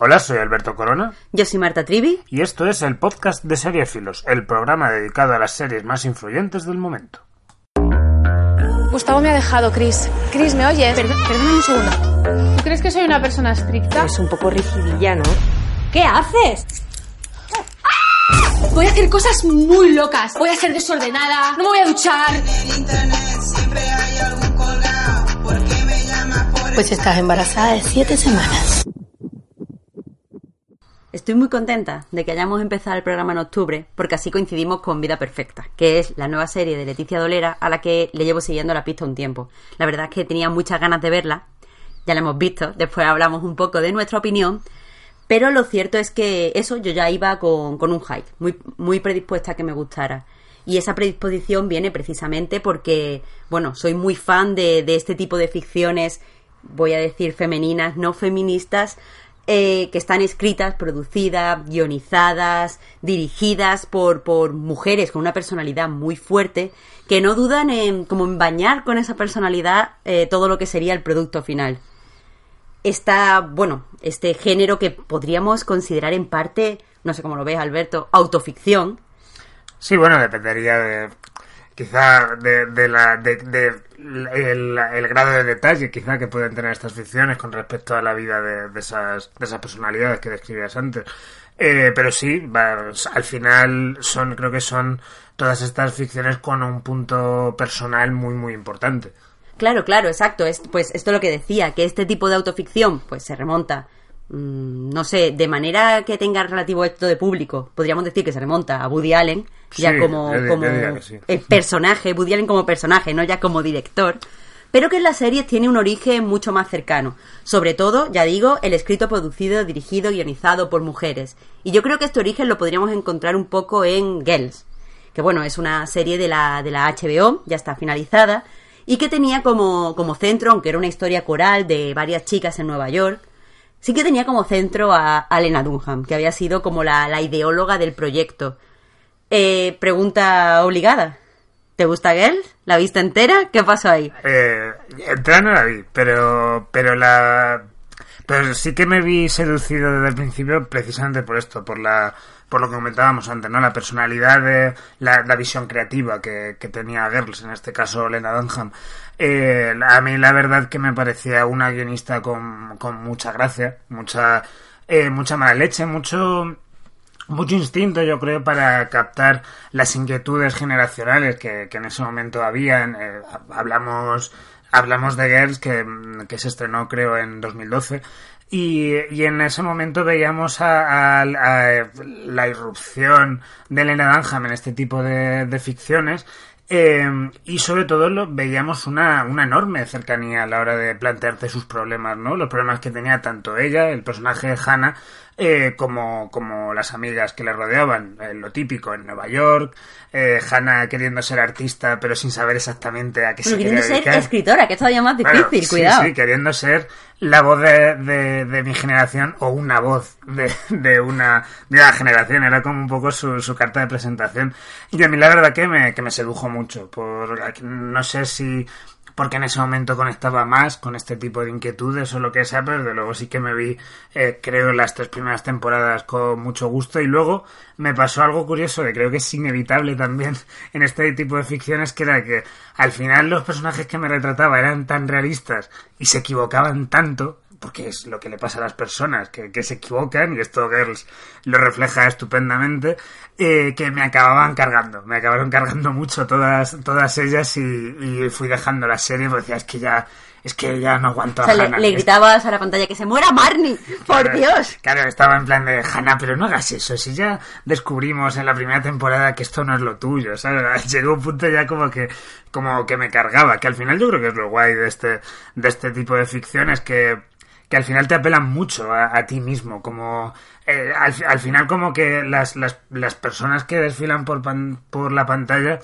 Hola, soy Alberto Corona. Yo soy Marta Trivi. Y esto es el podcast de Seriefilos, el programa dedicado a las series más influyentes del momento. Gustavo me ha dejado, Chris. Chris, ¿me oyes? perdóname un segundo. ¿Tú crees que soy una persona estricta? Es un poco rigidilla, ¿no? ¿Qué haces? Voy a hacer cosas muy locas. Voy a ser desordenada. No me voy a duchar. Pues estás embarazada de siete semanas. Estoy muy contenta de que hayamos empezado el programa en octubre, porque así coincidimos con Vida Perfecta, que es la nueva serie de Leticia Dolera a la que le llevo siguiendo la pista un tiempo. La verdad es que tenía muchas ganas de verla, ya la hemos visto, después hablamos un poco de nuestra opinión, pero lo cierto es que eso yo ya iba con, un hype, muy, muy predispuesta a que me gustara. Y esa predisposición viene precisamente porque, bueno, soy muy fan de, de este tipo de ficciones, voy a decir femeninas, no feministas, eh, que están escritas, producidas, guionizadas, dirigidas por, por mujeres con una personalidad muy fuerte, que no dudan en como en bañar con esa personalidad eh, todo lo que sería el producto final. Está, bueno, este género que podríamos considerar en parte, no sé cómo lo ves, Alberto, autoficción. Sí, bueno, dependería de quizá de, la de, el, grado de detalle quizá que pueden tener estas ficciones con respecto a la vida de, esas, de esas personalidades que describías antes. Eh, pero sí, al final son, creo que son todas estas ficciones con un punto personal muy, muy importante. Claro, claro, exacto. Es, pues esto es lo que decía, que este tipo de autoficción pues se remonta no sé, de manera que tenga relativo éxito de público, podríamos decir que se remonta a Woody Allen, ya como, como el personaje, Woody Allen como personaje, no ya como director, pero que en las series tiene un origen mucho más cercano. Sobre todo, ya digo, el escrito producido, dirigido, guionizado por mujeres. Y yo creo que este origen lo podríamos encontrar un poco en Girls, que bueno, es una serie de la, de la HBO, ya está finalizada, y que tenía como, como centro, aunque era una historia coral de varias chicas en Nueva York, sí que tenía como centro a, Lena Dunham, que había sido como la, ideóloga del proyecto. Eh, pregunta obligada. ¿Te gusta Girl? ¿La viste entera? ¿Qué pasó ahí? Eh, entera no la vi, pero, pero la... Pero sí que me vi seducido desde el principio precisamente por esto, por la por lo que comentábamos antes, ¿no? La personalidad de la, visión creativa que, que, tenía Girls, en este caso Lena Dunham. Eh, a mí la verdad que me parecía una guionista con, con mucha gracia, mucha, eh, mucha mala leche, mucho, mucho instinto, yo creo, para captar las inquietudes generacionales que, que en ese momento habían. Eh, hablamos, hablamos de Girls, que, que se estrenó creo en 2012, y, y en ese momento veíamos a, la irrupción de Elena Dunham en este tipo de, de ficciones eh, y sobre todo lo, veíamos una, una enorme cercanía a la hora de plantearte sus problemas, ¿no? Los problemas que tenía tanto ella, el personaje de Hannah, eh, como, como las amigas que le rodeaban, eh, lo típico en Nueva York, eh, Hannah queriendo ser artista pero sin saber exactamente a qué se queriendo ser escritora, que es todavía más difícil, cuidado. Sí, queriendo ser la voz de, de, mi generación o una voz de, de, una, de una generación, era como un poco su, su carta de presentación. Y a mí la verdad que me, que me sedujo mucho, por, no sé si porque en ese momento conectaba más con este tipo de inquietudes o lo que sea, pero desde luego sí que me vi, eh, creo, las tres primeras temporadas con mucho gusto. Y luego me pasó algo curioso que creo que es inevitable también en este tipo de ficciones, que era que al final los personajes que me retrataba eran tan realistas y se equivocaban tanto porque es lo que le pasa a las personas, que, que se equivocan, y esto Girls lo refleja estupendamente, eh, que me acababan cargando, me acabaron cargando mucho todas, todas ellas y, fui dejando la serie porque decía, es que ya, es que ya no aguanto a le, le, gritabas a la pantalla que se muera Marnie, por Dios. Claro, estaba en plan de Hannah, pero no hagas eso, si ya descubrimos en la primera temporada que esto no es lo tuyo, ¿sabes? Llegó un punto ya como que, como que me cargaba, que al final yo creo que es lo guay de este, de este tipo de ficciones que que al final te apelan mucho a, a ti mismo, como eh, al, al, final como que las, las, las personas que desfilan por, pan, por la pantalla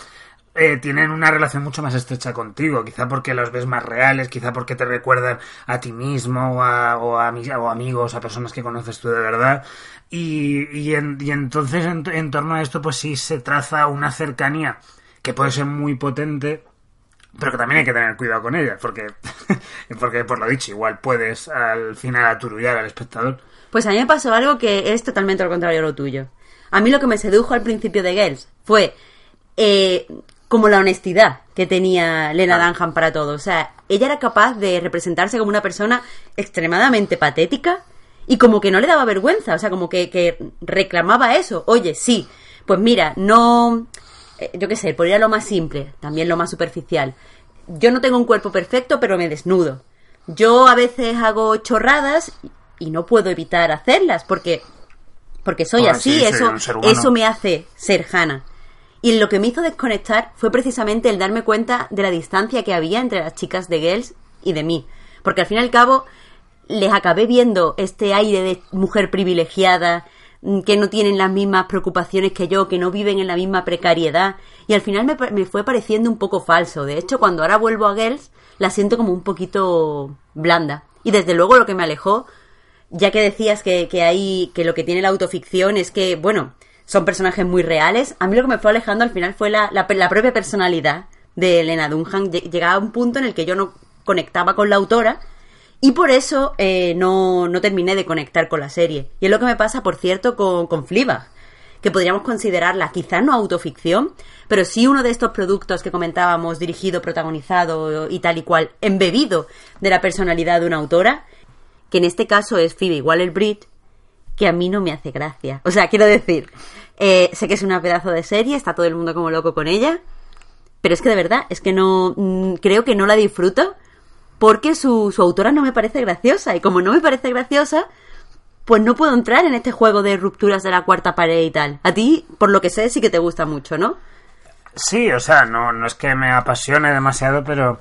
eh, tienen una relación mucho más estrecha contigo, quizá porque los ves más reales, quizá porque te recuerdan a ti mismo o a, o a, o amigos, a personas que conoces tú de verdad. Y, y, en, y entonces en, en, torno a esto pues sí se traza una cercanía que puede ser muy potente, pero que también hay que tener cuidado con ella, porque, porque por lo dicho, igual puedes al final aturullar al espectador. Pues a mí me pasó algo que es totalmente lo contrario a lo tuyo. A mí lo que me sedujo al principio de Girls fue eh, como la honestidad que tenía Lena. Dunham para todo. O sea, ella era capaz de representarse como una persona extremadamente patética y como que no le daba vergüenza. O sea, como que, que reclamaba eso. Oye, sí, pues mira, no. Yo qué sé, por ir a lo más simple, también lo más superficial. Yo no tengo un cuerpo perfecto, pero me desnudo. Yo a veces hago chorradas y no puedo evitar hacerlas porque porque soy Ah, así, sí, eso eso me hace ser Hannah. Y lo que me hizo desconectar fue precisamente el darme cuenta de la distancia que había entre las chicas de Girls y de mí. Porque al fin y al cabo les acabé viendo este aire de mujer privilegiada, que no tienen las mismas preocupaciones que yo, que no viven en la misma precariedad. Y al final me, me fue pareciendo un poco falso. De hecho, cuando ahora vuelvo a Girls, la siento como un poquito blanda. Y desde luego lo que me alejó ya que decías que, que hay que lo que tiene la autoficción es que, bueno, son personajes muy reales, a mí lo que me fue alejando al final fue la, la, la propia personalidad de Elena Dunham. Lle- Llegaba a un punto en el que yo no conectaba con la autora y por eso eh, no, no terminé de conectar con la serie. Y es lo que me pasa, por cierto, con, con que podríamos considerarla quizás no autoficción, pero sí uno de estos productos que comentábamos, dirigido, protagonizado y tal y cual, embebido de la personalidad de una autora, que en este caso es Phoebe Waller-Bridge, que a mí no me hace gracia. O sea, quiero decir, eh, sé que es una pedazo de serie, está todo el mundo como loco con ella, pero es que de verdad, es que no, mm, creo que no la disfruto porque su, su autora no me parece graciosa y como no me parece graciosa, pues no puedo entrar en este juego de rupturas de la cuarta pared y tal. A ti, por lo que sé, sí que te gusta mucho, ¿no? Sí, o sea, no, no es que me apasione demasiado, pero,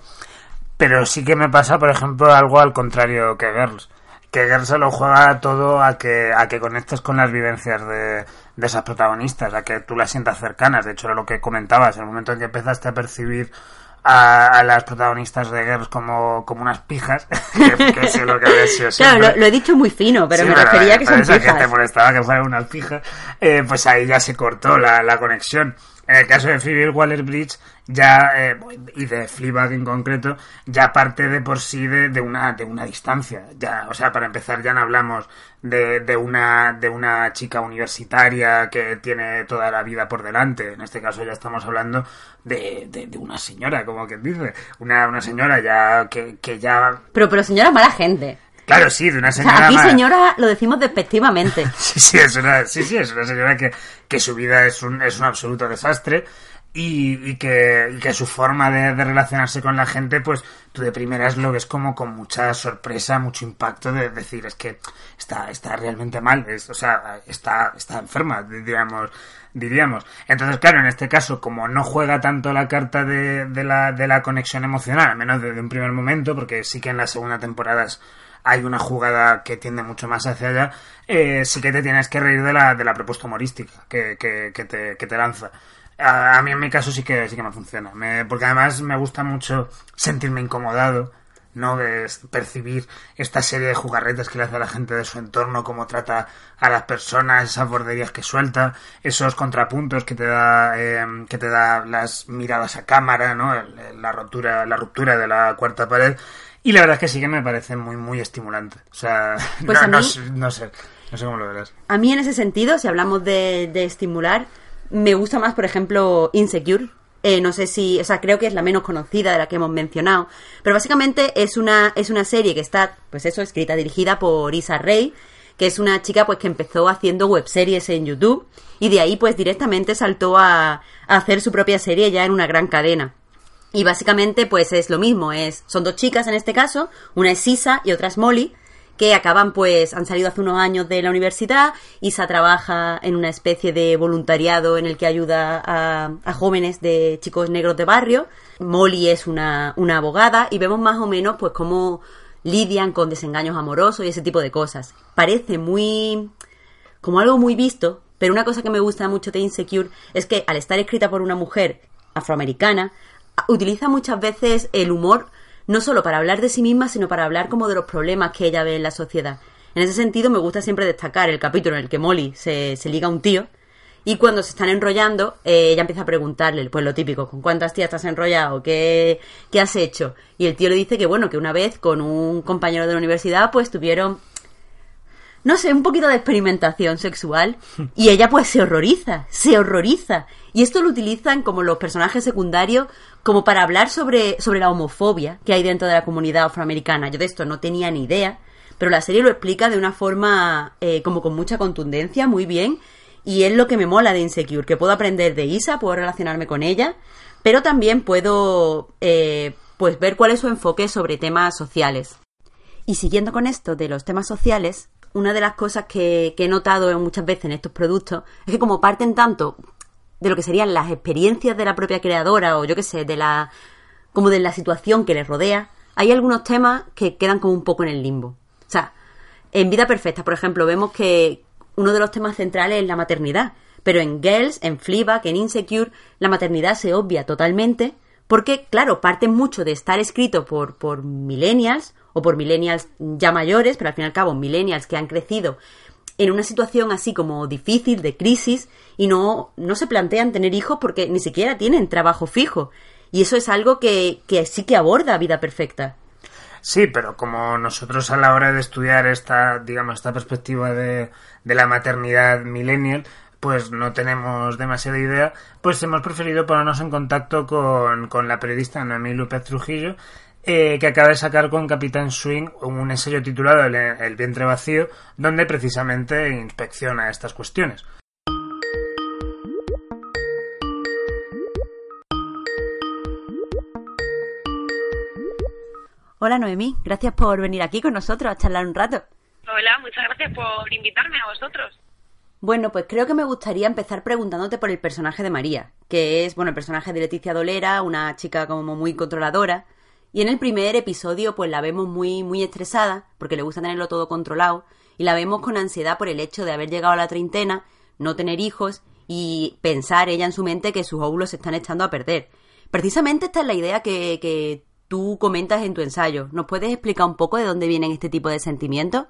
pero sí que me pasa, por ejemplo, algo al contrario que Girls. Que Girls se lo juega todo a que, a que conectes con las vivencias de, de esas protagonistas, a que tú las sientas cercanas. De hecho, era lo que comentabas, el momento en que empezaste a percibir a, a las protagonistas de Girls como, como unas pijas, que, que es lo que había sido Claro, lo, lo he dicho muy fino, pero Sí, me refería a que por son eso que te pijas. molestaba que fueran unas pijas, eh, pues ahí ya se cortó la, la conexión. En el caso de Phoebe Waller-Bridge, ya, eh, y de Fleabag en concreto, ya parte de por sí de, de una, de una distancia. Ya, o sea, para empezar ya no hablamos de, de una, de una chica universitaria que tiene toda la vida por delante. En este caso ya estamos hablando de, de, una señora, como quien dice. Una, una señora ya, que, que ya, Pero, pero señora mala gente. Claro, sí, de una O sea, señora aquí más- señora lo decimos despectivamente. Sí, sí, es una, sí, sí, es una señora que, que su vida es un, es un absoluto desastre y, y que, y que su forma de, de relacionarse con la gente, pues tú de primeras lo ves como con mucha sorpresa, mucho impacto de decir, es que está, está realmente mal, es, o sea, está, está enferma, diríamos, diríamos. Entonces, claro, en este caso, como no juega tanto la carta de, de la, de la conexión emocional, al menos desde un primer momento, porque sí que en la segunda temporada es- hay una jugada que tiende mucho más hacia allá, eh, sí que te tienes que reír de la, de la propuesta humorística que, que, que te, que te lanza. A, mí en mi caso sí que sí que me funciona, me- porque además me gusta mucho sentirme incomodado, no Es percibir esta serie de jugarretas que le hace a la gente de su entorno, cómo trata a las personas, esas borderías que suelta, esos contrapuntos que te da eh, que te da las miradas a cámara, ¿no? La ruptura la ruptura de la cuarta pared y la verdad es que sí que me parece muy muy estimulante, o sea, Pues no, a no no sé, no sé cómo lo verás. A mí en ese sentido, si hablamos de, de estimular, me gusta más, por ejemplo, Insecure. Eh, no sé si, o sea, creo que es la menos conocida de la que hemos mencionado. Pero básicamente es una, es una serie que está, pues eso, escrita, dirigida por Isa Rey, que es una chica pues que empezó haciendo webseries en YouTube y de ahí pues directamente saltó a, a hacer su propia serie ya en una gran cadena. Y básicamente, pues es lo mismo, es, son dos chicas en este caso, una es Isa y otra es Molly, que acaban pues, han salido hace unos años de la universidad, Isa trabaja en una especie de voluntariado en el que ayuda a, a jóvenes de chicos negros de barrio, Molly es una, una abogada y vemos más o menos pues cómo lidian con desengaños amorosos y ese tipo de cosas. Parece muy... como algo muy visto, pero una cosa que me gusta mucho de Insecure es que al estar escrita por una mujer afroamericana, utiliza muchas veces el humor no solo para hablar de sí misma, sino para hablar como de los problemas que ella ve en la sociedad. En ese sentido, me gusta siempre destacar el capítulo en el que Molly se, se liga a un tío y cuando se están enrollando, eh, ella empieza a preguntarle, pues lo típico, ¿con cuántas tías estás enrollado? ¿Qué, ¿Qué has hecho? Y el tío le dice que, bueno, que una vez con un compañero de la universidad, pues tuvieron, no sé, un poquito de experimentación sexual. Y ella pues se horroriza, se horroriza. Y esto lo utilizan como los personajes secundarios como para hablar sobre, sobre la homofobia que hay dentro de la comunidad afroamericana. Yo de esto no tenía ni idea, pero la serie lo explica de una forma eh, como con mucha contundencia, muy bien y es lo que me mola de Insecure, que puedo aprender de Isa, puedo relacionarme con ella, pero también puedo eh, pues ver cuál es su enfoque sobre temas sociales. Y siguiendo con esto de los temas sociales, una de las cosas que, he notado muchas veces en estos productos es que como parten tanto de lo que serían las experiencias de la propia creadora o yo qué sé, de la como de la situación que les rodea, hay algunos temas que quedan como un poco en el limbo. O sea, en Vida Perfecta, por ejemplo, vemos que, uno de los temas centrales es la maternidad. Pero en Girls, en Fleabag, en Insecure, la maternidad se obvia totalmente porque, claro, parte mucho de estar escrito por, por millennials o por millennials ya mayores, pero al fin y al cabo millennials que han crecido en una situación así como difícil, de crisis, y no, no se plantean tener hijos porque ni siquiera tienen trabajo fijo. Y eso es algo que, que sí que aborda vida perfecta. Sí, pero como nosotros a la hora de estudiar esta, digamos, esta perspectiva de, de la maternidad millennial, pues no tenemos demasiada idea, pues hemos preferido ponernos en contacto con, con la periodista Noemí López Trujillo, eh, que acaba de sacar con Capitán Swing un ensayo titulado el, el vientre vacío, donde precisamente inspecciona estas cuestiones. Hola Noemí, gracias por venir aquí con nosotros a charlar un rato. Hola, muchas gracias por invitarme a vosotros. Bueno, pues creo que me gustaría empezar preguntándote por el personaje de María, que es, bueno, el personaje de Leticia Dolera, una chica como muy controladora. Y en el primer episodio, pues la vemos muy, muy estresada, porque le gusta tenerlo todo controlado, y la vemos con ansiedad por el hecho de haber llegado a la treintena, no tener hijos y pensar ella en su mente que sus óvulos se están echando a perder. Precisamente esta es la idea que, que tú comentas en tu ensayo. ¿Nos puedes explicar un poco de dónde vienen este tipo de sentimientos?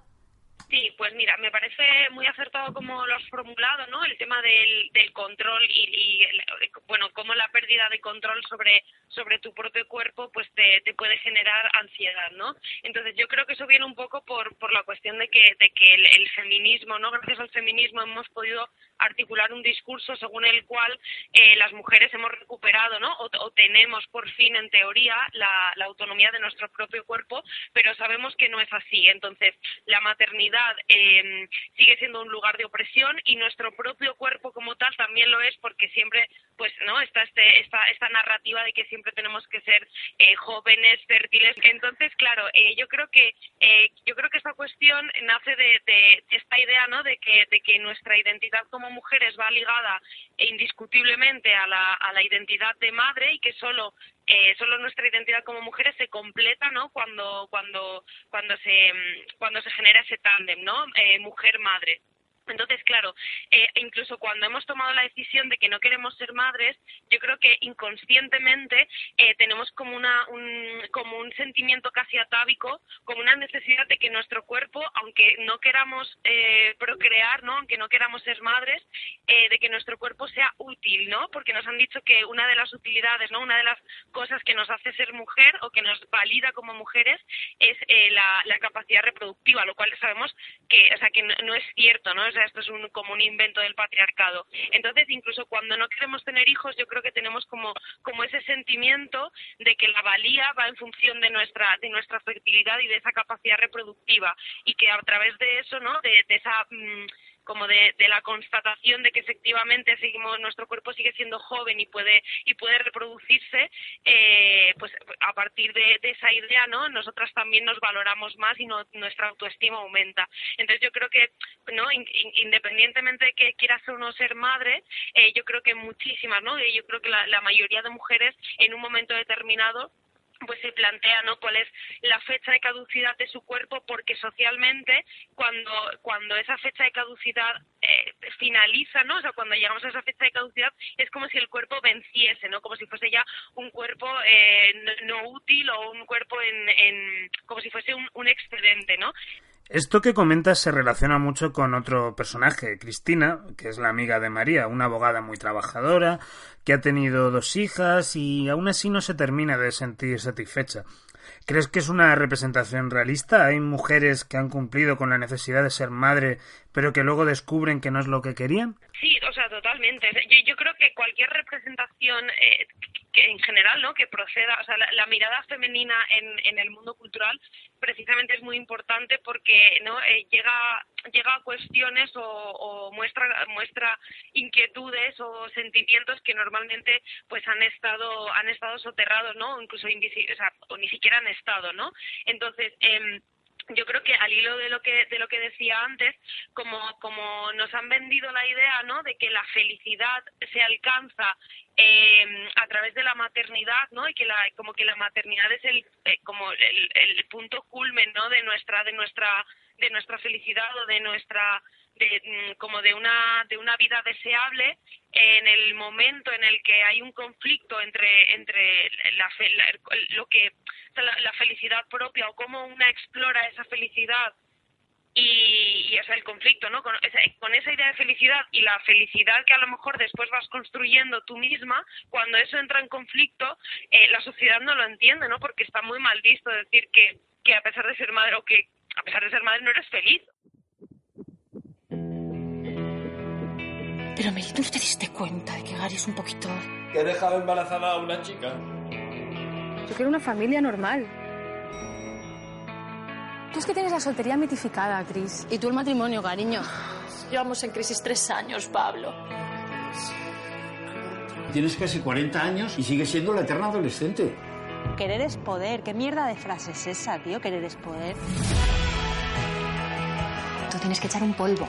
Sí, pues mira, me parece muy acertado como lo has formulado, ¿no? El tema del, del control y, bueno, cómo la pérdida de control sobre sobre tu propio cuerpo pues te, te, puede generar ansiedad, ¿no? Entonces yo creo que eso viene un poco por, por la cuestión de que, de que el, feminismo, ¿no? Gracias al feminismo hemos podido articular un discurso según el cual eh, las mujeres hemos recuperado, ¿no? O, tenemos por fin en teoría la autonomía de nuestro propio cuerpo, pero sabemos que no es así. Entonces la maternidad eh, sigue siendo un lugar de opresión y nuestro propio cuerpo como tal también lo es porque siempre pues no está este esta esta narrativa de que siempre tenemos que ser eh, jóvenes fértiles. Entonces claro eh, yo creo que eh, yo creo que esta cuestión nace de, de, esta idea no de que de que nuestra identidad como mujeres va ligada indiscutiblemente a la, a la identidad de madre y que solo eh, solo nuestra identidad como mujeres se completa no cuando cuando cuando se mm, cuando se genera ese tándem no eh, mujer madre entonces, claro, eh, incluso cuando hemos tomado la decisión de que no queremos ser madres, yo creo que inconscientemente eh, tenemos como, una, un, como un sentimiento casi atávico, como una necesidad de que nuestro cuerpo, aunque no queramos eh, procrear, ¿no? aunque no queramos ser madres, eh, de que nuestro cuerpo sea útil, ¿no? Porque nos han dicho que una de las utilidades, ¿no? Una de las cosas que nos hace ser mujer o que nos valida como mujeres es eh, la, capacidad reproductiva, lo cual sabemos que, o sea, que no, no es cierto, ¿no? Esto es un, como un invento del patriarcado. Entonces, incluso cuando no queremos tener hijos, yo creo que tenemos como, como ese sentimiento de que la valía va en función de nuestra, de nuestra fertilidad y de esa capacidad reproductiva y que a través de eso, ¿no? De, de esa... Mmm, como de, de, la constatación de que efectivamente seguimos nuestro cuerpo sigue siendo joven y puede y puede reproducirse eh, pues a partir de, esa idea no nosotras también nos valoramos más y no, nuestra autoestima aumenta. Entonces yo creo que no in, independientemente de que quieras o no ser madre eh, yo creo que muchísimas no yo creo que la, la mayoría de mujeres en un momento determinado pues se plantea no cuál es la fecha de caducidad de su cuerpo porque socialmente cuando cuando esa fecha de caducidad eh, finaliza no o sea cuando llegamos a esa fecha de caducidad es como si el cuerpo venciese no como si fuese ya un cuerpo eh, no, útil o un cuerpo en, en como si fuese un, un excedente no esto que comentas se relaciona mucho con otro personaje, Cristina, que es la amiga de María, una abogada muy trabajadora, que ha tenido dos hijas y aún así no se termina de sentir satisfecha. ¿Crees que es una representación realista? ¿Hay mujeres que han cumplido con la necesidad de ser madre, pero que luego descubren que no es lo que querían? Sí, o sea, totalmente. Yo, creo que cualquier representación eh, que en general, ¿no? Que proceda, o sea, la, mirada femenina en, en, el mundo cultural precisamente es muy importante porque, ¿no? Eh, llega llega a cuestiones o, muestra muestra inquietudes o sentimientos que normalmente pues han estado han estado soterrados, ¿no? incluso o, sea, o ni siquiera han estado, ¿no? Entonces, eh, yo creo que al hilo de lo que de lo que decía antes como como nos han vendido la idea no de que la felicidad se alcanza eh, a través de la maternidad no y que la como que la maternidad es el eh, como el, el, punto culmen no de nuestra de nuestra de nuestra felicidad o de nuestra de, mm, como de una de una vida deseable en el momento en el que hay un conflicto entre entre la, lo que la, felicidad propia o cómo una explora esa felicidad y, y o sea, el conflicto, ¿no? Con esa, con esa, idea de felicidad y la felicidad que a lo mejor después vas construyendo tú misma, cuando eso entra en conflicto, eh, la sociedad no lo entiende, ¿no? Porque está muy mal visto decir que, que a pesar de ser madre o que a pesar de ser madre no eres feliz. Pero Mary, ¿tú te diste cuenta de que Gary es un poquito... Que he dejado embarazada a una chica. Yo quiero una familia normal. Tú es que tienes la soltería mitificada, Chris. Y tú el matrimonio, cariño. Llevamos en crisis tres años, Pablo. Tienes casi 40 años y sigues siendo la eterna adolescente. Querer es poder. ¿Qué mierda de frase es esa, tío? Querer es poder. Tienes que echar un polvo.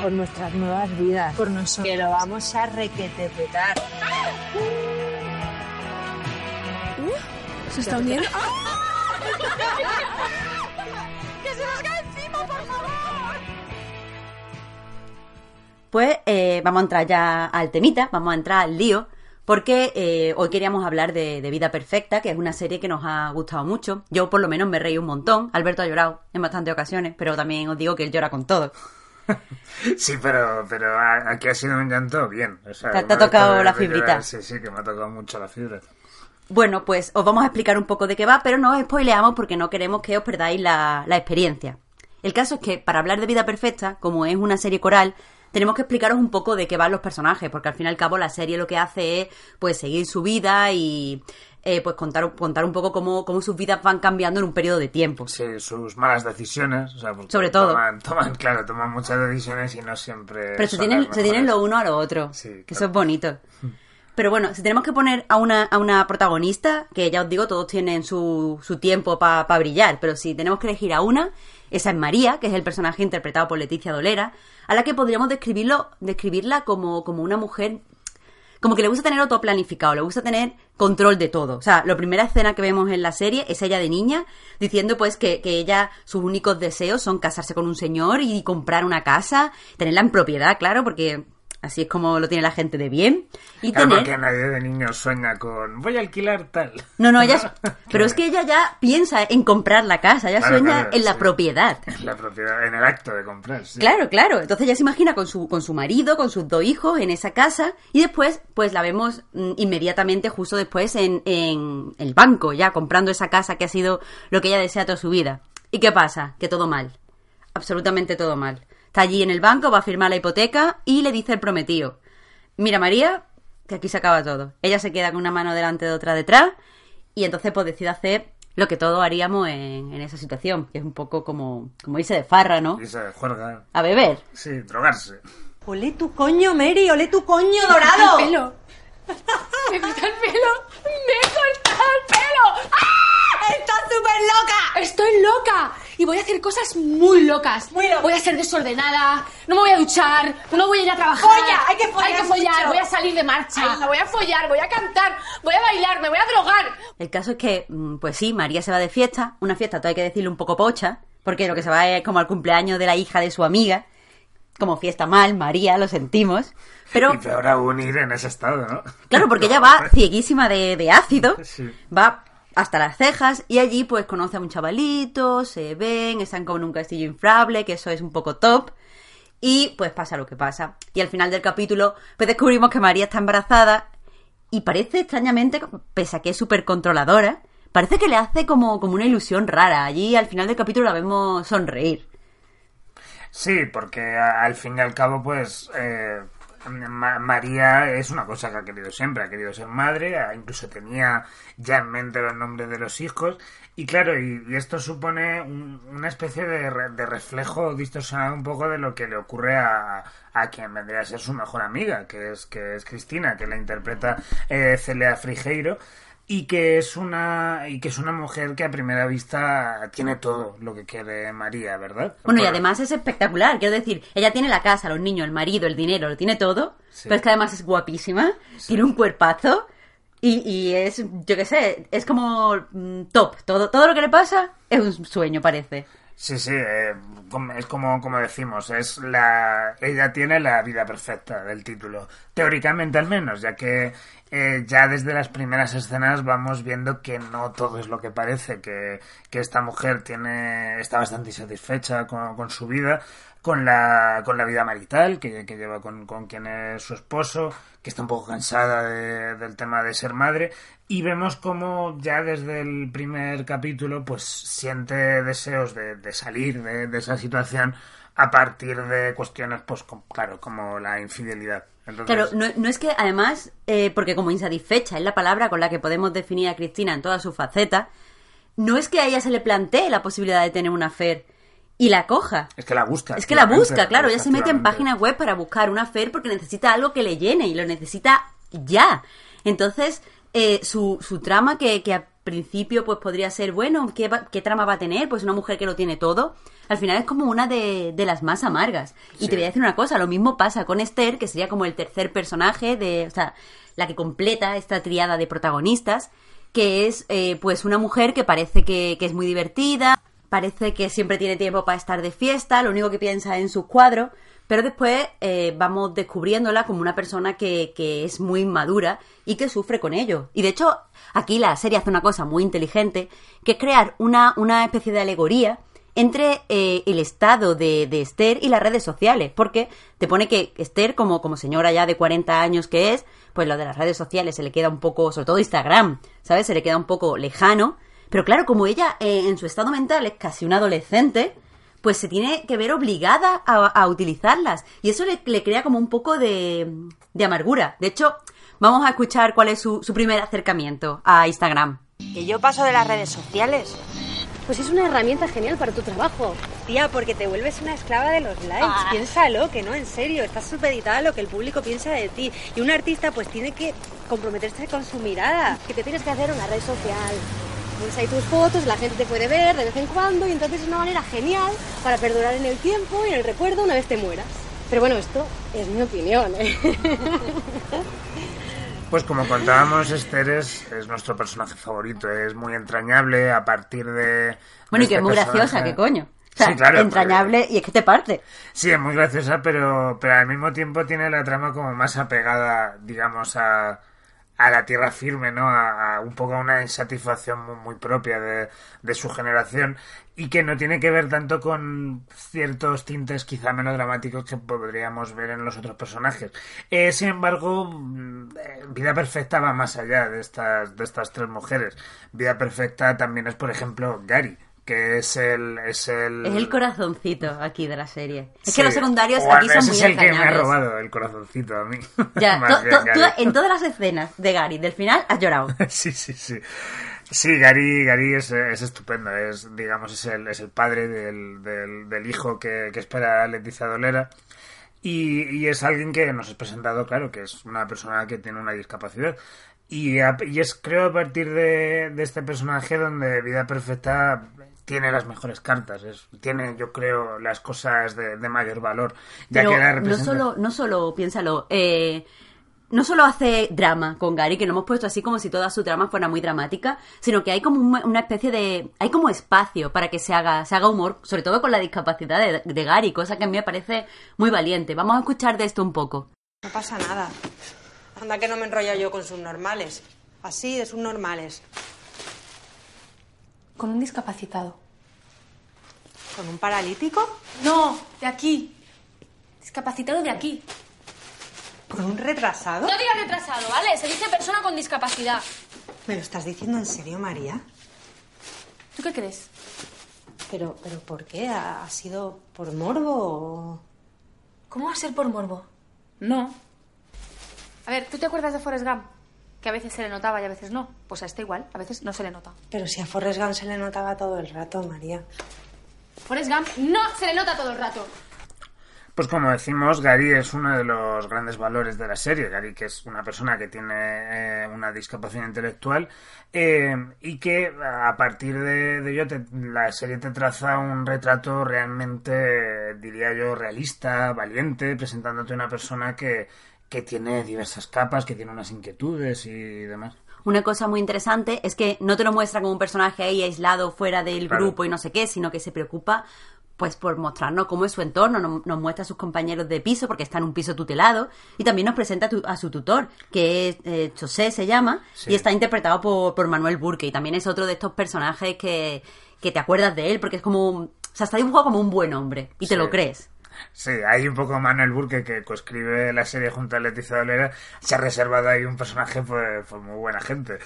Por nuestras nuevas vidas. Por nosotros. Que lo vamos a requetepetar. Uh, ¿Se está hundiendo? ¡Que se nos cae encima, por favor! Pues eh, vamos a entrar ya al temita, vamos a entrar al lío, porque eh, hoy queríamos hablar de, Vida Perfecta, que es una serie que nos ha gustado mucho. Yo por lo menos me reí un montón. Alberto ha llorado en bastantes ocasiones, pero también os digo que él llora con todo. Sí, pero, pero aquí ha sido un llanto bien. te, ha tocado la fibrita. sí, sí, que me ha tocado mucho la fibra. Bueno, pues os vamos a explicar un poco de qué va, pero no os spoileamos porque no queremos que os perdáis la, la experiencia. El caso es que para hablar de Vida Perfecta, como es una serie coral, tenemos que explicaros un poco de qué van los personajes, porque al fin y al cabo la serie lo que hace es pues seguir su vida y eh, pues contar, contar un poco cómo, cómo sus vidas van cambiando en un periodo de tiempo. Sí, sus malas decisiones. Sobre todo. Toman, claro, toman muchas decisiones y no siempre. Pero se tienen, se tienen lo uno a lo otro. Sí, que eso es bonito. Pero bueno, si tenemos que poner a una, a una protagonista, que ya os digo, todos tienen su, su tiempo para brillar, pero si tenemos que elegir a una, esa es María, que es el personaje interpretado por Leticia Dolera, a la que podríamos describirlo, describirla como, como una mujer como que le gusta tener todo planificado, le gusta tener control de todo. O sea, la primera escena que vemos en la serie es ella de niña diciendo pues que, que, ella, sus únicos deseos son casarse con un señor y comprar una casa, tenerla en propiedad, claro, porque Así es como lo tiene la gente de bien. Y claro, porque nadie de niño sueña con voy a alquilar tal. No, no, ella pero es que ella ya piensa en comprar la casa, ella sueña en la propiedad. En la propiedad, en el acto de comprar, sí. Claro, claro. Entonces ella se imagina con su, con su marido, con sus dos hijos en esa casa y después pues la vemos mm, inmediatamente justo después en, en el banco, ya comprando esa casa que ha sido lo que ella desea toda su vida. ¿Y qué pasa? Que todo mal. Absolutamente todo mal. Está allí en el banco, va a firmar la hipoteca y le dice el prometido, mira María, que aquí se acaba todo. Ella se queda con una mano delante de otra detrás y entonces pues decide hacer lo que todos haríamos en, esa situación, que es un poco como, como irse de farra, ¿no? Irse de juerga. A beber. Sí, drogarse. Ole tu coño, Mary, ole tu coño dorado. Me pelo. Me corta el pelo. Me corta el pelo. ¡Ah! ¡Estás súper loca! ¡Estoy loca! Y voy a hacer cosas muy locas. Voy a ser desordenada, no me voy a duchar, no voy a ir a trabajar. ¡Folla! Hay que follar, Hay que follar, voy a salir de marcha, voy a follar, voy a cantar, voy a bailar, me voy a drogar. El caso es que, mm, pues sí, María se va de fiesta, una fiesta, todo hay que decirle un poco pocha, porque lo que se va es como al cumpleaños de la hija de su amiga, como fiesta mal, María, lo sentimos, pero Y peor aún ir en ese estado, ¿no? claro, porque ella va cieguísima de, de ácido, Sí. va hasta las cejas y allí pues conoce a un chavalito, se ven, están como en un castillo inflable, que eso es un poco top. Y pues pasa lo que pasa. Y al final del capítulo, pues descubrimos que María está embarazada y parece extrañamente, pese a que es súper controladora, parece que le hace como, como una ilusión rara. Allí al final del capítulo la vemos sonreír. Sí, porque al fin y al cabo, pues eh, Ma- María es una cosa que ha querido siempre, ha querido ser madre, incluso tenía ya en mente los nombres de los hijos, y claro, y, y esto supone un- una especie de, re- reflejo distorsionado un poco de lo que le ocurre a, a quien vendría a ser su mejor amiga, que es, que es Cristina, que la interpreta eh, Celia Frigeiro y que es una y que es una mujer que a primera vista tiene todo lo que quiere María, ¿verdad? Bueno, y además es espectacular. Quiero decir, ella tiene la casa, los niños, el marido, el dinero, lo tiene todo. Sí. Pero es que además es guapísima, tiene un cuerpazo. Y, y es, yo qué sé, es como mm, top. Todo, todo lo que le pasa es un sueño, parece. Sí, sí, eh, es como, como decimos, es la ella tiene la vida perfecta del título, teóricamente al menos, ya que eh, ya desde las primeras escenas vamos viendo que no todo es lo que parece, que, que esta mujer tiene está bastante insatisfecha con, con su vida, con la, con la vida marital que, que lleva con, con quien es su esposo, que está un poco cansada de- del tema de ser madre, y vemos como ya desde el primer capítulo pues siente deseos de, de salir de, de esa situación a partir de cuestiones pues com- claro como la infidelidad Entonces, Claro, no, no es que además, eh, porque como insatisfecha es la palabra con la que podemos definir a Cristina en toda su faceta, no es que a ella se le plantee la posibilidad de tener una fer y la coja. es que la busca Es que la busca, claro, ella se mete en páginas web para buscar una fer porque necesita algo que le llene y lo necesita ya. Entonces, eh, su, su trama que, que principio pues podría ser, bueno, ¿qué, va- ¿qué trama va a tener? Pues una mujer que lo tiene todo. Al final es como una de, de las más amargas. Y Sí. te voy a decir una cosa, lo mismo pasa con Esther, que sería como el tercer personaje de, o sea, la que completa esta triada de protagonistas, que es eh, pues una mujer que parece que, que es muy divertida, parece que siempre tiene tiempo para estar de fiesta, lo único que piensa es en sus cuadros, pero después eh, vamos descubriéndola como una persona que, que es muy inmadura y que sufre con ello. Y de hecho, aquí la serie hace una cosa muy inteligente, que es crear una, una especie de alegoría entre eh, el estado de, de Esther y las redes sociales, porque te pone que Esther, como, como señora ya de 40 años que es, pues lo de las redes sociales se le queda un poco, sobre todo Instagram, ¿sabes? Se le queda un poco lejano, pero claro, como ella eh, en su estado mental es casi una adolescente, pues se tiene que ver obligada a, a utilizarlas. Y eso le, le crea como un poco de, de amargura. De hecho, vamos a escuchar cuál es su, su primer acercamiento a Instagram. Que yo paso de las redes sociales. Pues es una herramienta genial para tu trabajo. Tía, porque te vuelves una esclava de los likes. Ah. Piénsalo, que no, en serio. Estás supeditada a lo que el público piensa de ti. Y un artista pues tiene que comprometerse con su mirada. Que te tienes que hacer una red social. Pones ahí tus fotos, la gente te puede ver de vez en cuando y entonces es una manera genial para perdurar en el tiempo y en el recuerdo una vez te mueras. Pero bueno, esto es mi opinión, ¿eh? Pues como contábamos, Esther es, es nuestro personaje favorito, es muy entrañable a partir de... Bueno, de y que es este muy graciosa. ¿qué coño? O sea, Sí, claro, entrañable y es que te parte. Sí, es muy graciosa, pero, pero al mismo tiempo tiene la trama como más apegada, digamos, a, a la tierra firme, ¿no? A, un poco a una insatisfacción muy, muy propia de, de su generación y que no tiene que ver tanto con ciertos tintes quizá melodramáticos que podríamos ver en los otros personajes. Eh, sin embargo, mm, eh, Vida Perfecta va más allá de estas, de estas tres mujeres. Vida Perfecta también es, por ejemplo, Gary que es el es el Es el corazoncito aquí de la serie. Es Sí. que los secundarios O aquí son muy es el que me ha robado el corazoncito a mí. Ya, to- to- tú en todas las escenas de Gary del final has llorado. sí, sí, sí. Sí, Gary, Gary es, es estupendo. Es, digamos, es el, es el padre del, del, del hijo que, que espera Leticia Dolera. Y, y es alguien que nos es presentado, claro, que es una persona que tiene una discapacidad. Y, a- y es creo a partir de, de este personaje donde Vida Perfecta tiene las mejores cartas. Es, tiene, yo creo, las cosas de, de mayor valor. Ya Pero que la no solo, no solo, piénsalo, eh, no solo hace drama con Gary, que lo hemos puesto así como si toda su trama fuera muy dramática, sino que hay como un- una especie de... hay como espacio para que se haga, se haga humor, sobre todo con la discapacidad de, de Gary, cosa que a mí me parece muy valiente. Vamos a escuchar de esto un poco. No pasa nada. Anda que no me enrollo yo con subnormales. Así de subnormales. Con un discapacitado. ¿Con un paralítico? No, de aquí. Discapacitado de aquí. ¿Con un retrasado? No digas retrasado, ¿vale? Se dice persona con discapacidad. ¿Me lo estás diciendo en serio, María? ¿Tú qué crees? Pero, pero ¿por qué? ¿Ha, ha sido por morbo o...? ¿Cómo va a ser por morbo? No. A ver, ¿tú te acuerdas de Forrest Gump? Que a veces se le notaba y a veces no. Pues a este igual, a veces no se le nota. Pero si a Forrest Gump se le notaba todo el rato, María. Forrest Gump no se le nota todo el rato. Pues como decimos, Gary es uno de los grandes valores de la serie. Gary, que es una persona que tiene eh, una discapacidad intelectual eh, y que a partir de, de ello te- la serie te traza un retrato realmente, diría yo, realista, valiente, presentándote una persona que, que tiene diversas capas, que tiene unas inquietudes y demás. Una cosa muy interesante es que no te lo muestra como un personaje ahí aislado fuera del Claro. grupo y no sé qué, sino que se preocupa pues por mostrarnos cómo es su entorno, nos, nos muestra a sus compañeros de piso porque está en un piso tutelado y también nos presenta a, tu- a su tutor, que es eh, José se llama Sí. y está interpretado por, por Manuel Burke y también es otro de estos personajes que, que te acuerdas de él porque es como, un- o sea, está dibujado como un buen hombre y te lo crees. Sí, hay un poco Manuel Burke que coescribe la serie junto a Leticia Dolera. Se ha reservado ahí un personaje pues, pues muy buena gente.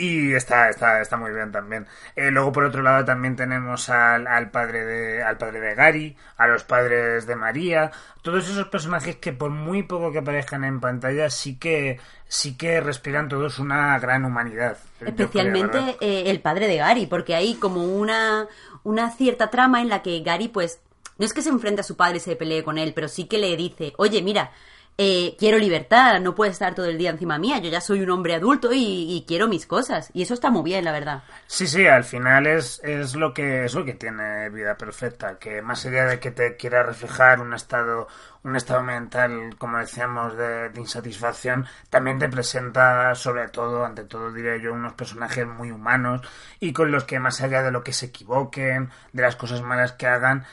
Y está, está, está muy bien también. Eh, luego por otro lado también tenemos al, al padre de, al padre de Gary, a los padres de María, todos esos personajes que por muy poco que aparezcan en pantalla sí que, sí que respiran todos una gran humanidad. Creo, Especialmente eh, el padre de Gary, porque hay como una, una cierta trama en la que Gary, pues, no es que se enfrente a su padre y se pelee con él, pero sí que le dice, oye, mira, eh, quiero libertad, no puedes estar todo el día encima mía, yo ya soy un hombre adulto y, quiero mis cosas. Y eso está muy bien, la verdad. Sí, sí, al final es, es lo que es lo que tiene vida perfecta, que más allá de que te quiera reflejar un estado, un estado mental, como decíamos, de, de insatisfacción, también te presenta, sobre todo, ante todo diré yo, unos personajes muy humanos y con los que más allá de lo que se equivoquen, de las cosas malas que hagan,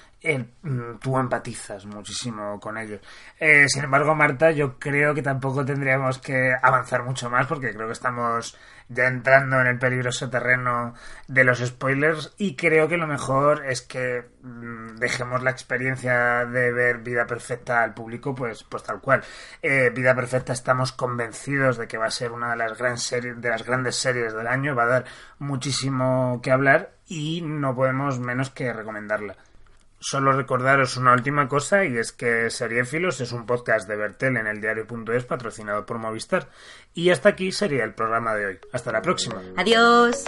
mm, tú empatizas muchísimo con ellos. Eh, sin embargo, Marta, yo creo que tampoco tendríamos que avanzar mucho más porque creo que estamos ya entrando en el peligroso terreno de los spoilers y creo que lo mejor es que mm, dejemos la experiencia de ver Vida Perfecta al público pues, pues tal cual. Eh, Vida Perfecta estamos convencidos de que va a ser una de las, de las grandes series del año, va a dar muchísimo que hablar y no podemos menos que recomendarla. Solo recordaros una última cosa y es que Seriéfilos es un podcast de Bertel en el diario.es patrocinado por Movistar. Y hasta aquí sería el programa de hoy. Hasta la próxima. Adiós.